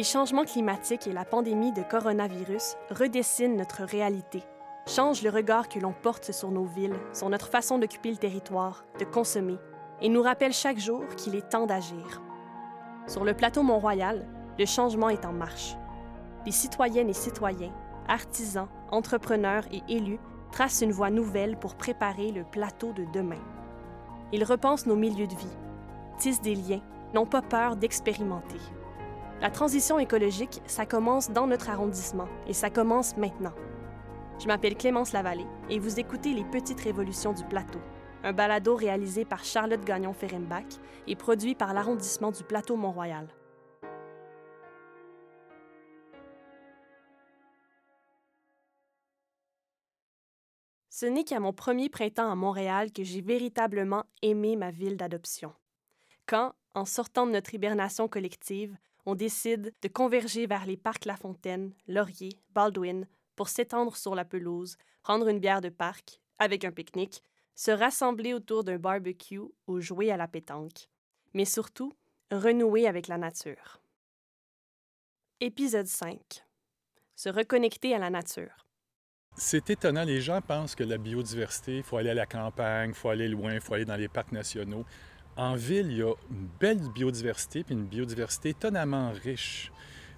Les changements climatiques et la pandémie de coronavirus redessinent notre réalité, changent le regard que l'on porte sur nos villes, sur notre façon d'occuper le territoire, de consommer, et nous rappellent chaque jour qu'il est temps d'agir. Sur le plateau Mont-Royal, le changement est en marche. Les citoyennes et citoyens, artisans, entrepreneurs et élus tracent une voie nouvelle pour préparer le plateau de demain. Ils repensent nos milieux de vie, tissent des liens, n'ont pas peur d'expérimenter. La transition écologique, ça commence dans notre arrondissement et ça commence maintenant. Je m'appelle Clémence Lavallée et vous écoutez Les Petites Révolutions du Plateau, un balado réalisé par Charlotte Gagnon-Ferenbach et produit par l'arrondissement du Plateau Mont-Royal. Ce n'est qu'à mon premier printemps à Montréal que j'ai véritablement aimé ma ville d'adoption. Quand, en sortant de notre hibernation collective, on décide de converger vers les parcs La Fontaine, Laurier, Baldwin, pour s'étendre sur la pelouse, prendre une bière de parc, avec un pique-nique, se rassembler autour d'un barbecue ou jouer à la pétanque. Mais surtout, renouer avec la nature. Épisode 5. Se reconnecter à la nature. C'est étonnant, les gens pensent que la biodiversité, il faut aller à la campagne, il faut aller loin, il faut aller dans les parcs nationaux. En ville, il y a une belle biodiversité, puis une biodiversité étonnamment riche.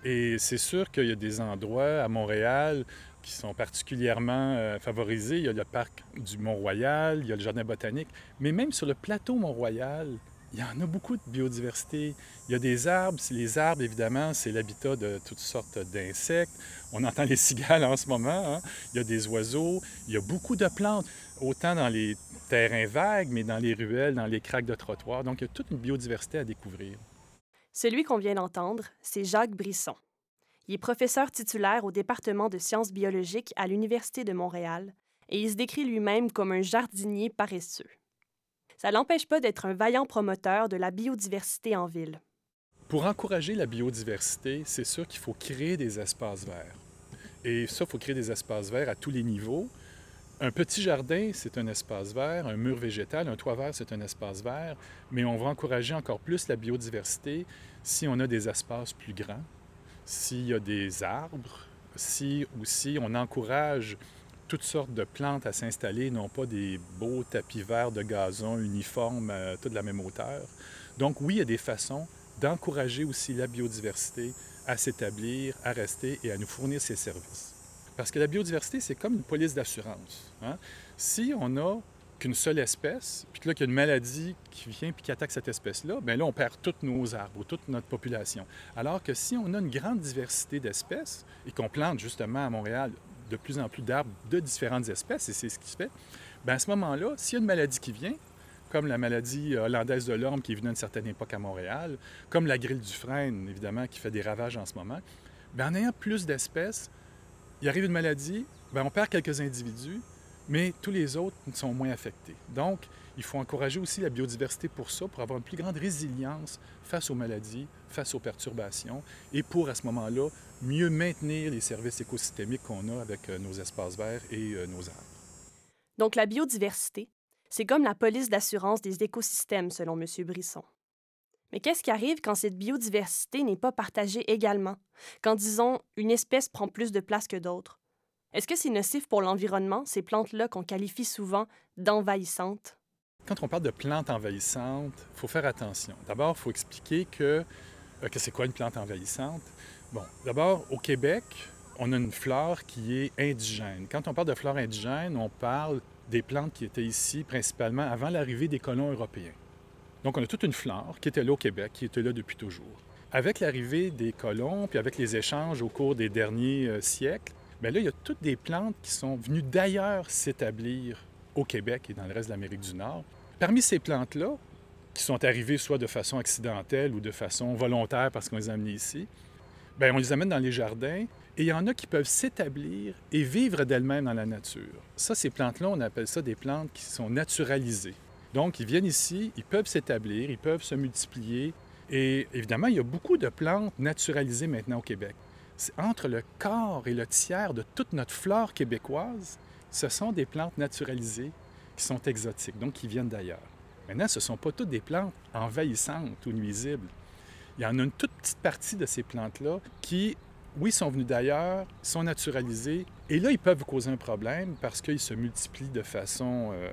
Et c'est sûr qu'il y a des endroits à Montréal qui sont particulièrement euh, favorisés. Il y a le parc du Mont-Royal, il y a le jardin botanique, mais même sur le plateau Mont-Royal, il y en a beaucoup de biodiversité. Il y a des arbres. Les arbres, évidemment, c'est l'habitat de toutes sortes d'insectes. On entend les cigales en ce moment. Hein. Il y a des oiseaux. Il y a beaucoup de plantes, autant dans les terrains vagues, mais dans les ruelles, dans les craques de trottoirs. Donc, il y a toute une biodiversité à découvrir. Celui qu'on vient d'entendre, c'est Jacques Brisson. Il est professeur titulaire au département de sciences biologiques à l'Université de Montréal et il se décrit lui-même comme un jardinier paresseux ça l'empêche pas d'être un vaillant promoteur de la biodiversité en ville. Pour encourager la biodiversité, c'est sûr qu'il faut créer des espaces verts. Et ça, il faut créer des espaces verts à tous les niveaux. Un petit jardin, c'est un espace vert, un mur végétal, un toit vert, c'est un espace vert, mais on va encourager encore plus la biodiversité si on a des espaces plus grands, s'il y a des arbres, si aussi on encourage toutes sortes de plantes à s'installer, non pas des beaux tapis verts de gazon uniformes euh, toute la même hauteur. Donc oui, il y a des façons d'encourager aussi la biodiversité à s'établir, à rester et à nous fournir ses services. Parce que la biodiversité, c'est comme une police d'assurance. Hein. Si on n'a qu'une seule espèce, puis que là, qu'il y a une maladie qui vient puis qui attaque cette espèce-là, bien là, on perd tous nos arbres, toute notre population. Alors que si on a une grande diversité d'espèces et qu'on plante justement à Montréal de plus en plus d'arbres de différentes espèces, et c'est ce qui se fait, bien à ce moment-là, s'il y a une maladie qui vient, comme la maladie hollandaise de l'orme qui est venue à une certaine époque à Montréal, comme la grille du frêne, évidemment, qui fait des ravages en ce moment, bien, en ayant plus d'espèces, il arrive une maladie, bien, on perd quelques individus, mais tous les autres sont moins affectés. Donc, il faut encourager aussi la biodiversité pour ça, pour avoir une plus grande résilience face aux maladies, face aux perturbations, et pour, à ce moment-là, mieux maintenir les services écosystémiques qu'on a avec euh, nos espaces verts et euh, nos arbres. Donc, la biodiversité, c'est comme la police d'assurance des écosystèmes, selon M. Brisson. Mais qu'est-ce qui arrive quand cette biodiversité n'est pas partagée également, quand, disons, une espèce prend plus de place que d'autres? Est-ce que c'est nocif pour l'environnement, ces plantes-là qu'on qualifie souvent d'envahissantes? Quand on parle de plantes envahissantes, il faut faire attention. D'abord, il faut expliquer que, euh, que c'est quoi une plante envahissante? Bon, d'abord, au Québec, on a une flore qui est indigène. Quand on parle de flore indigène, on parle des plantes qui étaient ici principalement avant l'arrivée des colons européens. Donc, on a toute une flore qui était là au Québec, qui était là depuis toujours. Avec l'arrivée des colons, puis avec les échanges au cours des derniers euh, siècles, bien là, il y a toutes des plantes qui sont venues d'ailleurs s'établir au Québec et dans le reste de l'Amérique du Nord. Parmi ces plantes-là, qui sont arrivées soit de façon accidentelle ou de façon volontaire parce qu'on les a amenées ici, bien, on les amène dans les jardins et il y en a qui peuvent s'établir et vivre d'elles-mêmes dans la nature. Ça, ces plantes-là, on appelle ça des plantes qui sont naturalisées. Donc, ils viennent ici, ils peuvent s'établir, ils peuvent se multiplier. Et évidemment, il y a beaucoup de plantes naturalisées maintenant au Québec. Entre le quart et le tiers de toute notre flore québécoise, ce sont des plantes naturalisées qui sont exotiques, donc qui viennent d'ailleurs. Maintenant, ce ne sont pas toutes des plantes envahissantes ou nuisibles. il y en a une toute petite partie de ces plantes-là qui, oui, sont venues d'ailleurs, sont naturalisées, et là, ils peuvent causer un problème parce qu'ils se multiplient de façon euh,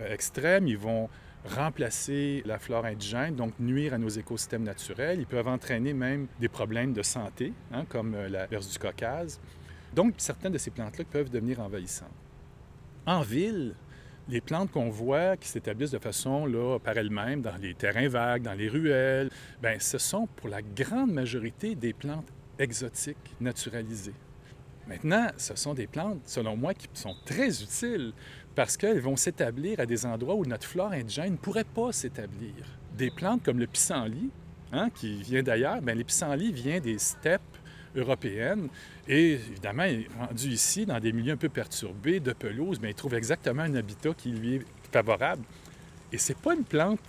euh, extrême. Ils vont remplacer la flore indigène, donc nuire à nos écosystèmes naturels. Ils peuvent entraîner même des problèmes de santé, hein, comme euh, la verse du Caucase. Donc, certaines de ces plantes-là peuvent devenir envahissantes. En ville, les plantes qu'on voit qui s'établissent de façon là, par elles-mêmes dans les terrains vagues, dans les ruelles, bien, ce sont pour la grande majorité des plantes exotiques naturalisées. Maintenant, ce sont des plantes, selon moi, qui sont très utiles parce qu'elles vont s'établir à des endroits où notre flore indigène ne pourrait pas s'établir. Des plantes comme le pissenlit, hein, qui vient d'ailleurs, bien, le pissenlit vient des steppes européenne. Et évidemment, rendu ici, dans des milieux un peu perturbés, de pelouse, bien, il trouve exactement un habitat qui lui est favorable. Et c'est pas une plante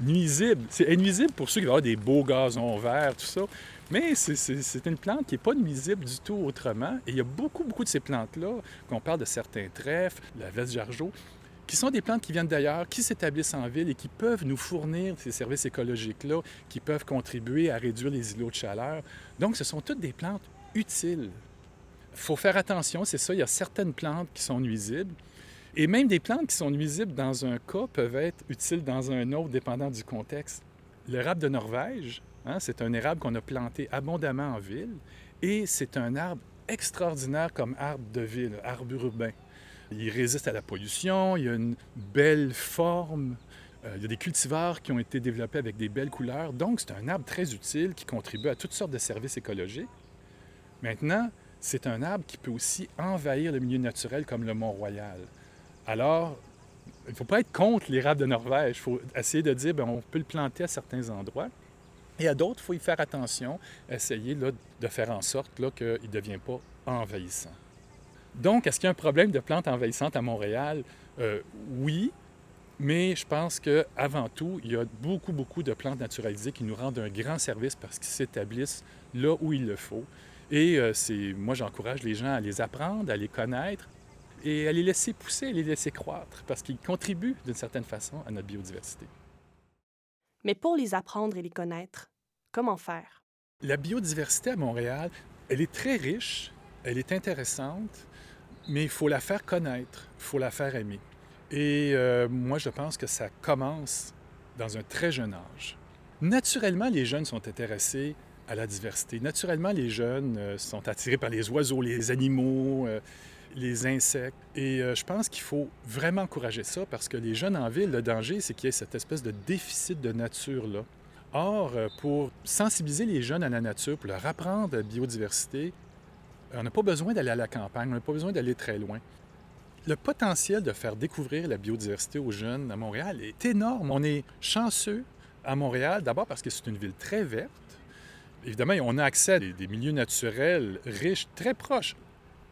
nuisible. C'est nuisible pour ceux qui vont avoir des beaux gazons verts, tout ça. Mais c'est une plante qui n'est pas nuisible du tout autrement. Et il y a beaucoup, beaucoup de ces plantes-là, qu'on parle de certains trèfles, la veste jargeau, qui sont des plantes qui viennent d'ailleurs, qui s'établissent en ville et qui peuvent nous fournir ces services écologiques-là, qui peuvent contribuer à réduire les îlots de chaleur. Donc, ce sont toutes des plantes utiles. Il faut faire attention, c'est ça, il y a certaines plantes qui sont nuisibles. Et même des plantes qui sont nuisibles dans un cas peuvent être utiles dans un autre, dépendant du contexte. L'érable de Norvège, hein, c'est un érable qu'on a planté abondamment en ville et c'est un arbre extraordinaire comme arbre de ville, arbre urbain. Il résiste à la pollution, il a une belle forme, euh, il y a des cultivars qui ont été développés avec des belles couleurs. Donc, c'est un arbre très utile qui contribue à toutes sortes de services écologiques. Maintenant, c'est un arbre qui peut aussi envahir le milieu naturel comme le Mont-Royal. Alors, il ne faut pas être contre l'érable de Norvège. Il faut essayer de dire, bien, on peut le planter à certains endroits. Et à d'autres, il faut y faire attention, essayer de faire en sorte qu'il ne devienne pas envahissant. Donc, est-ce qu'il y a un problème de plantes envahissantes à Montréal? Euh, oui, mais je pense qu'avant tout, il y a beaucoup, beaucoup de plantes naturalisées qui nous rendent un grand service parce qu'ils s'établissent là où il le faut. Et euh, moi, j'encourage les gens à les apprendre, à les connaître et à les laisser pousser, à les laisser croître parce qu'ils contribuent d'une certaine façon à notre biodiversité. Mais pour les apprendre et les connaître, comment faire? La biodiversité à Montréal, elle est très riche, elle est intéressante, mais il faut la faire connaître, il faut la faire aimer. Et euh, moi, je pense que ça commence dans un très jeune âge. Naturellement, les jeunes sont intéressés à la diversité. Naturellement, les jeunes euh, sont attirés par les oiseaux, les animaux, euh, les insectes. Et je pense qu'il faut vraiment encourager ça parce que les jeunes en ville, le danger, c'est qu'il y ait cette espèce de déficit de nature-là. Or, pour sensibiliser les jeunes à la nature, pour leur apprendre la biodiversité, on n'a pas besoin d'aller à la campagne, on n'a pas besoin d'aller très loin. Le potentiel de faire découvrir la biodiversité aux jeunes à Montréal est énorme. On est chanceux à Montréal, d'abord parce que c'est une ville très verte. Évidemment, on a accès à des, milieux naturels riches, très proches.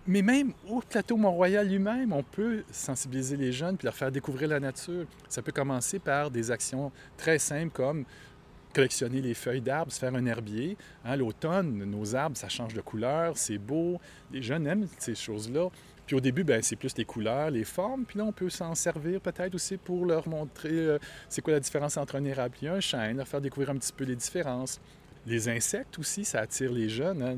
Mais même au plateau Mont-Royal lui-même, on peut sensibiliser les jeunes puis leur faire découvrir la nature. Ça peut commencer par des actions très simples comme collectionner les feuilles d'arbres, se faire un herbier. Hein, L'automne, nos arbres, ça change de couleur, c'est beau. Les jeunes aiment ces choses-là. Puis au début, ben, c'est plus les couleurs, les formes. Puis là, on peut s'en servir peut-être aussi pour leur montrer euh, c'est quoi la différence entre un érable et un chêne, leur faire découvrir un petit peu les différences. Les insectes aussi, ça attire les jeunes. Hein.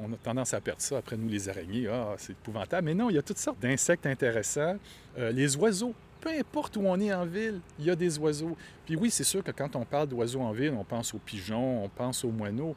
On a tendance à perdre ça après nous, les araignées. Ah, c'est épouvantable. Mais non, il y a toutes sortes d'insectes intéressants. Euh, les oiseaux, peu importe où on est en ville, il y a des oiseaux. Puis oui, c'est sûr que quand on parle d'oiseaux en ville, on pense aux pigeons, on pense aux moineaux.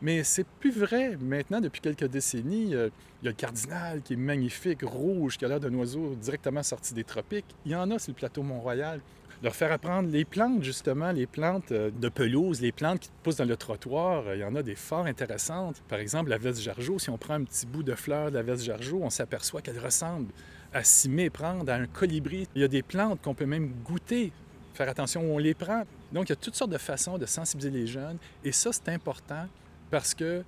Mais c'est plus vrai. Maintenant, depuis quelques décennies, euh, il y a le cardinal qui est magnifique, rouge, qui a l'air d'un oiseau directement sorti des tropiques. Il y en a sur le plateau Mont-Royal. Leur faire apprendre les plantes, justement, les plantes euh, de pelouse, les plantes qui poussent dans le trottoir. Il y en a des fort intéressantes. Par exemple, la veste jargeau, si on prend un petit bout de fleur de la veste jargeau, on s'aperçoit qu'elle ressemble à s'y méprendre à un colibri. Il y a des plantes qu'on peut même goûter, faire attention où on les prend. Donc, il y a toutes sortes de façons de sensibiliser les jeunes. Et ça, c'est important parce que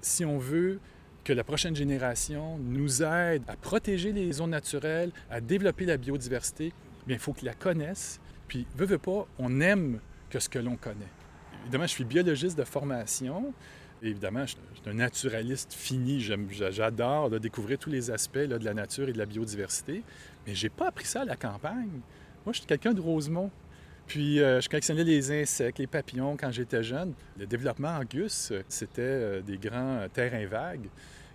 si on veut que la prochaine génération nous aide à protéger les zones naturelles, à développer la biodiversité, il faut qu'ils la connaissent. Puis, veut, veut pas, on aime que ce que l'on connaît. Évidemment, je suis biologiste de formation. Évidemment, je suis un naturaliste fini. J'adore découvrir tous les aspects de la nature et de la biodiversité. Mais je n'ai pas appris ça à la campagne. Moi, je suis quelqu'un de Rosemont. Puis euh, je collectionnais les insectes, les papillons quand j'étais jeune. Le développement Angus, c'était euh, des grands euh, terrains vagues.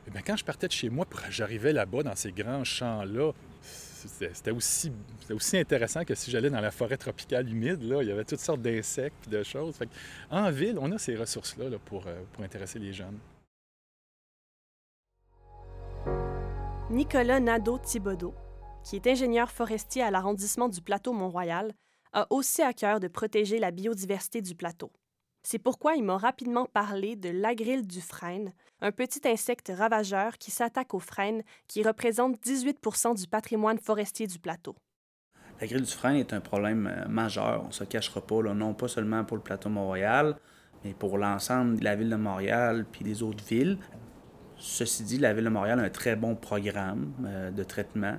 Et bien, quand je partais de chez moi, j'arrivais là-bas dans ces grands champs-là. C'était aussi, intéressant que si j'allais dans la forêt tropicale humide. Là, il y avait toutes sortes d'insectes et de choses. en ville, on a ces ressources-là pour, pour intéresser les jeunes. Nicolas Nadeau-Thibodeau, qui est ingénieur forestier à l'arrondissement du plateau Mont-Royal, a aussi à cœur de protéger la biodiversité du plateau. C'est pourquoi il m'a rapidement parlé de l'agril du frêne, un petit insecte ravageur qui s'attaque aux frênes qui représente 18% du patrimoine forestier du plateau. La grille du frêne est un problème euh, majeur, on ne se cachera pas, non pas seulement pour le plateau Mont-Royal, mais pour l'ensemble de la ville de Montréal puis des autres villes. Ceci dit, la ville de Montréal a un très bon programme euh, de traitement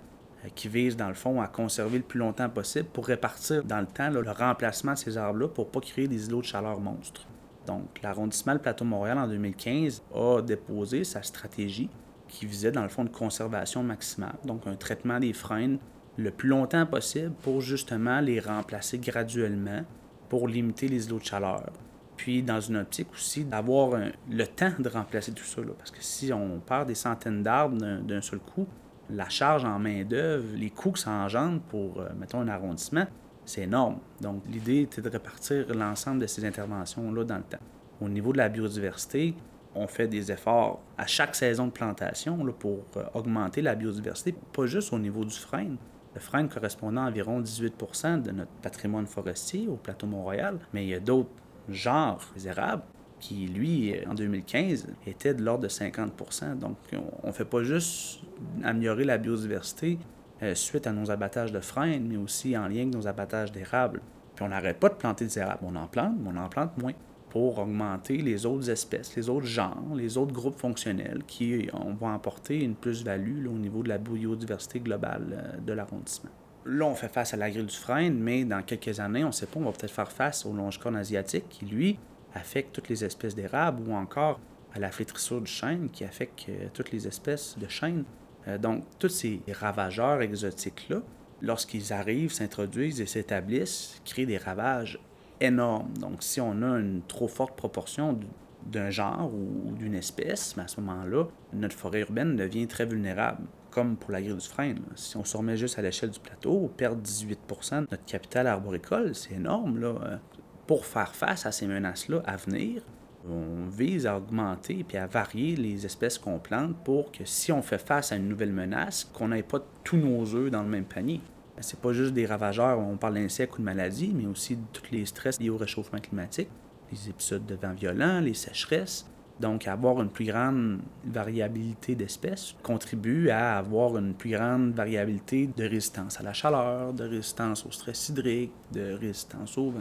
qui vise, dans le fond, à conserver le plus longtemps possible pour répartir dans le temps le remplacement de ces arbres-là pour pas créer des îlots de chaleur monstres. Donc, l'arrondissement du plateau Montréal en 2015 a déposé sa stratégie qui visait, dans le fond, une conservation maximale, donc un traitement des freins le plus longtemps possible pour justement les remplacer graduellement pour limiter les îlots de chaleur. Puis, dans une optique aussi, d'avoir le temps de remplacer tout ça. parce que si on perd des centaines d'arbres d'un seul coup, la charge en main-d'œuvre, les coûts que ça engendre pour, euh, mettons, un arrondissement, c'est énorme. Donc, l'idée était de répartir l'ensemble de ces interventions-là dans le temps. Au niveau de la biodiversité, on fait des efforts à chaque saison de plantation pour euh, augmenter la biodiversité, pas juste au niveau du frêne. Le frêne correspondant à environ 18% de notre patrimoine forestier au plateau Mont-Royal, mais il y a d'autres genres, les érables, qui, lui, en 2015, était de l'ordre de 50% Donc, on ne fait pas juste améliorer la biodiversité euh, suite à nos abattages de frênes, mais aussi en lien avec nos abattages d'érables. Puis on n'arrête pas de planter des érables. On en plante, mais on en plante moins pour augmenter les autres espèces, les autres genres, les autres groupes fonctionnels qui on va apporter une plus-value au niveau de la biodiversité globale euh, de l'arrondissement. Là, on fait face à la grille du frêne, mais dans quelques années, on ne sait pas, on va peut-être faire face au longe-corne asiatique qui, lui, affecte toutes les espèces d'érables ou encore à la flétrissure du chêne qui affecte euh, toutes les espèces de chêne. Euh, donc, tous ces ravageurs exotiques-là, lorsqu'ils arrivent, s'introduisent et s'établissent, créent des ravages énormes. Donc, si on a une trop forte proportion d'un genre ou d'une espèce, à ce moment-là, notre forêt urbaine devient très vulnérable, comme pour la grille du frein. Si on se remet juste à l'échelle du plateau, perdre 18% de notre capital arboricole, c'est énorme. Là. Pour faire face à ces menaces-là à venir, on vise à augmenter et à varier les espèces qu'on plante pour que si on fait face à une nouvelle menace, qu'on n'ait pas tous nos œufs dans le même panier. C'est pas juste des ravageurs, on parle d'insectes ou de maladies, mais aussi de tous les stress liés au réchauffement climatique, les épisodes de vent violent, les sécheresses. Donc, avoir une plus grande variabilité d'espèces contribue à avoir une plus grande variabilité de résistance à la chaleur, de résistance au stress hydrique, de résistance au vent.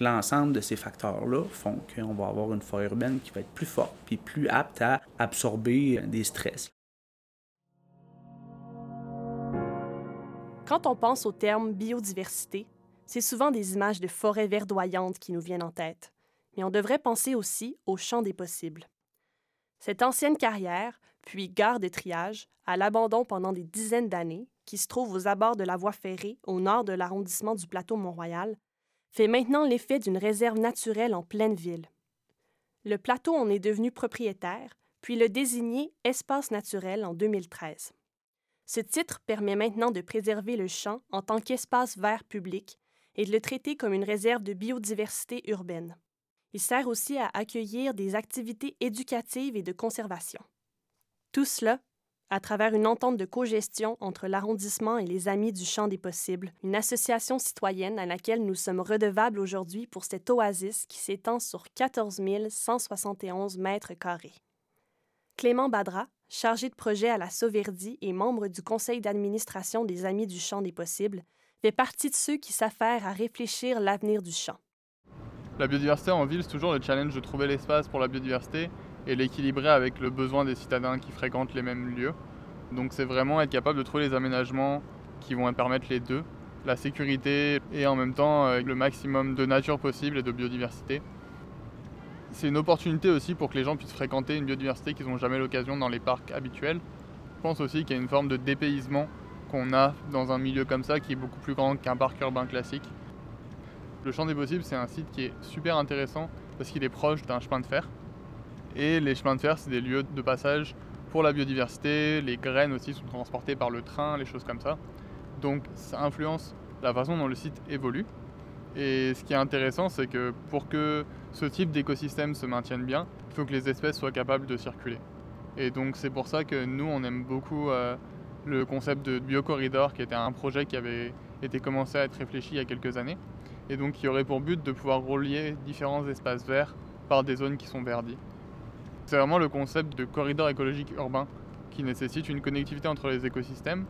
L'ensemble de ces facteurs-là font qu'on va avoir une forêt urbaine qui va être plus forte et plus apte à absorber des stress. Quand on pense au terme biodiversité, c'est souvent des images de forêts verdoyantes qui nous viennent en tête. Mais on devrait penser aussi au champ des possibles. Cette ancienne carrière, puis gare de triage, à l'abandon pendant des dizaines d'années, qui se trouve aux abords de la voie ferrée au nord de l'arrondissement du plateau Mont-Royal, fait maintenant l'effet d'une réserve naturelle en pleine ville. Le plateau en est devenu propriétaire, puis le désigné espace naturel en 2013. Ce titre permet maintenant de préserver le champ en tant qu'espace vert public et de le traiter comme une réserve de biodiversité urbaine. Il sert aussi à accueillir des activités éducatives et de conservation. Tout cela à travers une entente de cogestion entre l'arrondissement et les Amis du Champ des Possibles, une association citoyenne à laquelle nous sommes redevables aujourd'hui pour cette oasis qui s'étend sur 14 171 mètres carrés. Clément Badra, chargé de projet à la Sauverdie et membre du conseil d'administration des Amis du Champ des Possibles, fait partie de ceux qui s'affairent à réfléchir l'avenir du champ. La biodiversité en ville, c'est toujours le challenge de trouver l'espace pour la biodiversité et l'équilibrer avec le besoin des citadins qui fréquentent les mêmes lieux. Donc c'est vraiment être capable de trouver les aménagements qui vont permettre les deux, la sécurité et en même temps euh, le maximum de nature possible et de biodiversité. C'est une opportunité aussi pour que les gens puissent fréquenter une biodiversité qu'ils n'ont jamais l'occasion dans les parcs habituels. Je pense aussi qu'il y a une forme de dépaysement qu'on a dans un milieu comme ça qui est beaucoup plus grand qu'un parc urbain classique. Le champ des possibles, c'est un site qui est super intéressant parce qu'il est proche d'un chemin de fer. Et les chemins de fer, c'est des lieux de passage pour la biodiversité. Les graines aussi sont transportées par le train, les choses comme ça. Donc ça influence la façon dont le site évolue. Et ce qui est intéressant, c'est que pour que ce type d'écosystème se maintienne bien, il faut que les espèces soient capables de circuler. Et donc c'est pour ça que nous, on aime beaucoup euh, le concept de biocorridor, qui était un projet qui avait été commencé à être réfléchi il y a quelques années et donc qui aurait pour but de pouvoir relier différents espaces verts par des zones qui sont verdies. C'est vraiment le concept de corridor écologique urbain qui nécessite une connectivité entre les écosystèmes.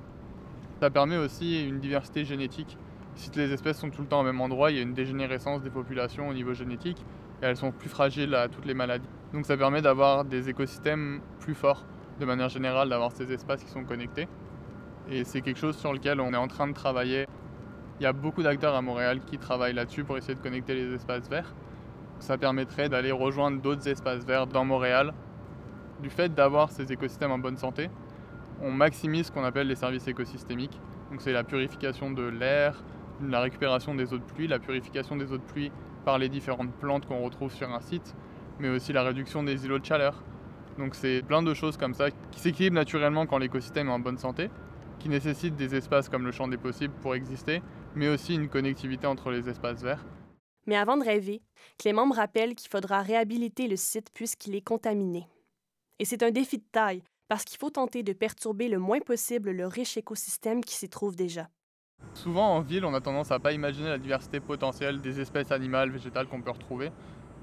Ça permet aussi une diversité génétique. Si les espèces sont tout le temps au même endroit, il y a une dégénérescence des populations au niveau génétique et elles sont plus fragiles à toutes les maladies. Donc ça permet d'avoir des écosystèmes plus forts, de manière générale, d'avoir ces espaces qui sont connectés. Et c'est quelque chose sur lequel on est en train de travailler il y a beaucoup d'acteurs à Montréal qui travaillent là-dessus pour essayer de connecter les espaces verts. Ça permettrait d'aller rejoindre d'autres espaces verts dans Montréal. Du fait d'avoir ces écosystèmes en bonne santé, on maximise ce qu'on appelle les services écosystémiques. Donc c'est la purification de l'air, la récupération des eaux de pluie, la purification des eaux de pluie par les différentes plantes qu'on retrouve sur un site, mais aussi la réduction des îlots de chaleur. Donc c'est plein de choses comme ça qui s'équilibrent naturellement quand l'écosystème est en bonne santé, qui nécessitent des espaces comme le champ des possibles pour exister, mais aussi une connectivité entre les espaces verts. Mais avant de rêver, Clément me rappelle qu'il faudra réhabiliter le site puisqu'il est contaminé. Et c'est un défi de taille, parce qu'il faut tenter de perturber le moins possible le riche écosystème qui s'y trouve déjà. Souvent en ville, on a tendance à pas imaginer la diversité potentielle des espèces animales, végétales qu'on peut retrouver.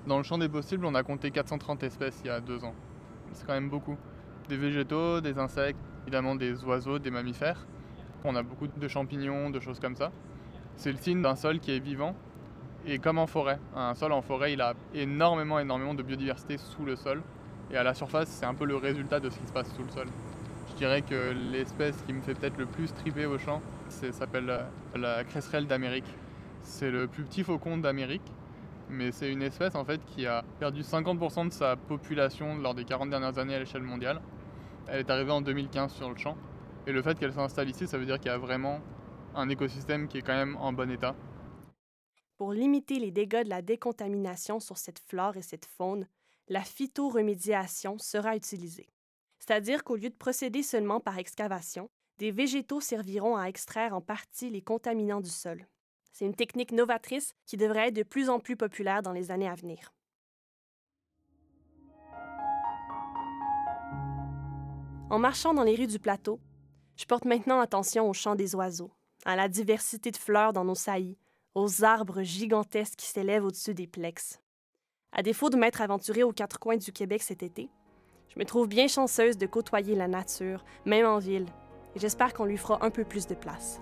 Dans le champ des possibles, on a compté 430 espèces il y a deux ans. C'est quand même beaucoup. Des végétaux, des insectes, évidemment des oiseaux, des mammifères. On a beaucoup de champignons, de choses comme ça. C'est le signe d'un sol qui est vivant. Et comme en forêt, un sol en forêt, il a énormément, énormément de biodiversité sous le sol. Et à la surface, c'est un peu le résultat de ce qui se passe sous le sol. Je dirais que l'espèce qui me fait peut-être le plus triper au champ, ça s'appelle la cresserelle d'Amérique. C'est le plus petit faucon d'Amérique, mais c'est une espèce en fait qui a perdu 50% de sa population lors des 40 dernières années à l'échelle mondiale. Elle est arrivée en 2015 sur le champ. Et le fait qu'elle s'installe ici, ça veut dire qu'il y a vraiment un écosystème qui est quand même en bon état. Pour limiter les dégâts de la décontamination sur cette flore et cette faune, la phytoremédiation sera utilisée. C'est-à-dire qu'au lieu de procéder seulement par excavation, des végétaux serviront à extraire en partie les contaminants du sol. C'est une technique novatrice qui devrait être de plus en plus populaire dans les années à venir. En marchant dans les rues du plateau, je porte maintenant attention au chant des oiseaux à la diversité de fleurs dans nos saillies, aux arbres gigantesques qui s'élèvent au-dessus des plexes. À défaut de m'être aventurée aux quatre coins du Québec cet été, je me trouve bien chanceuse de côtoyer la nature, même en ville, et j'espère qu'on lui fera un peu plus de place.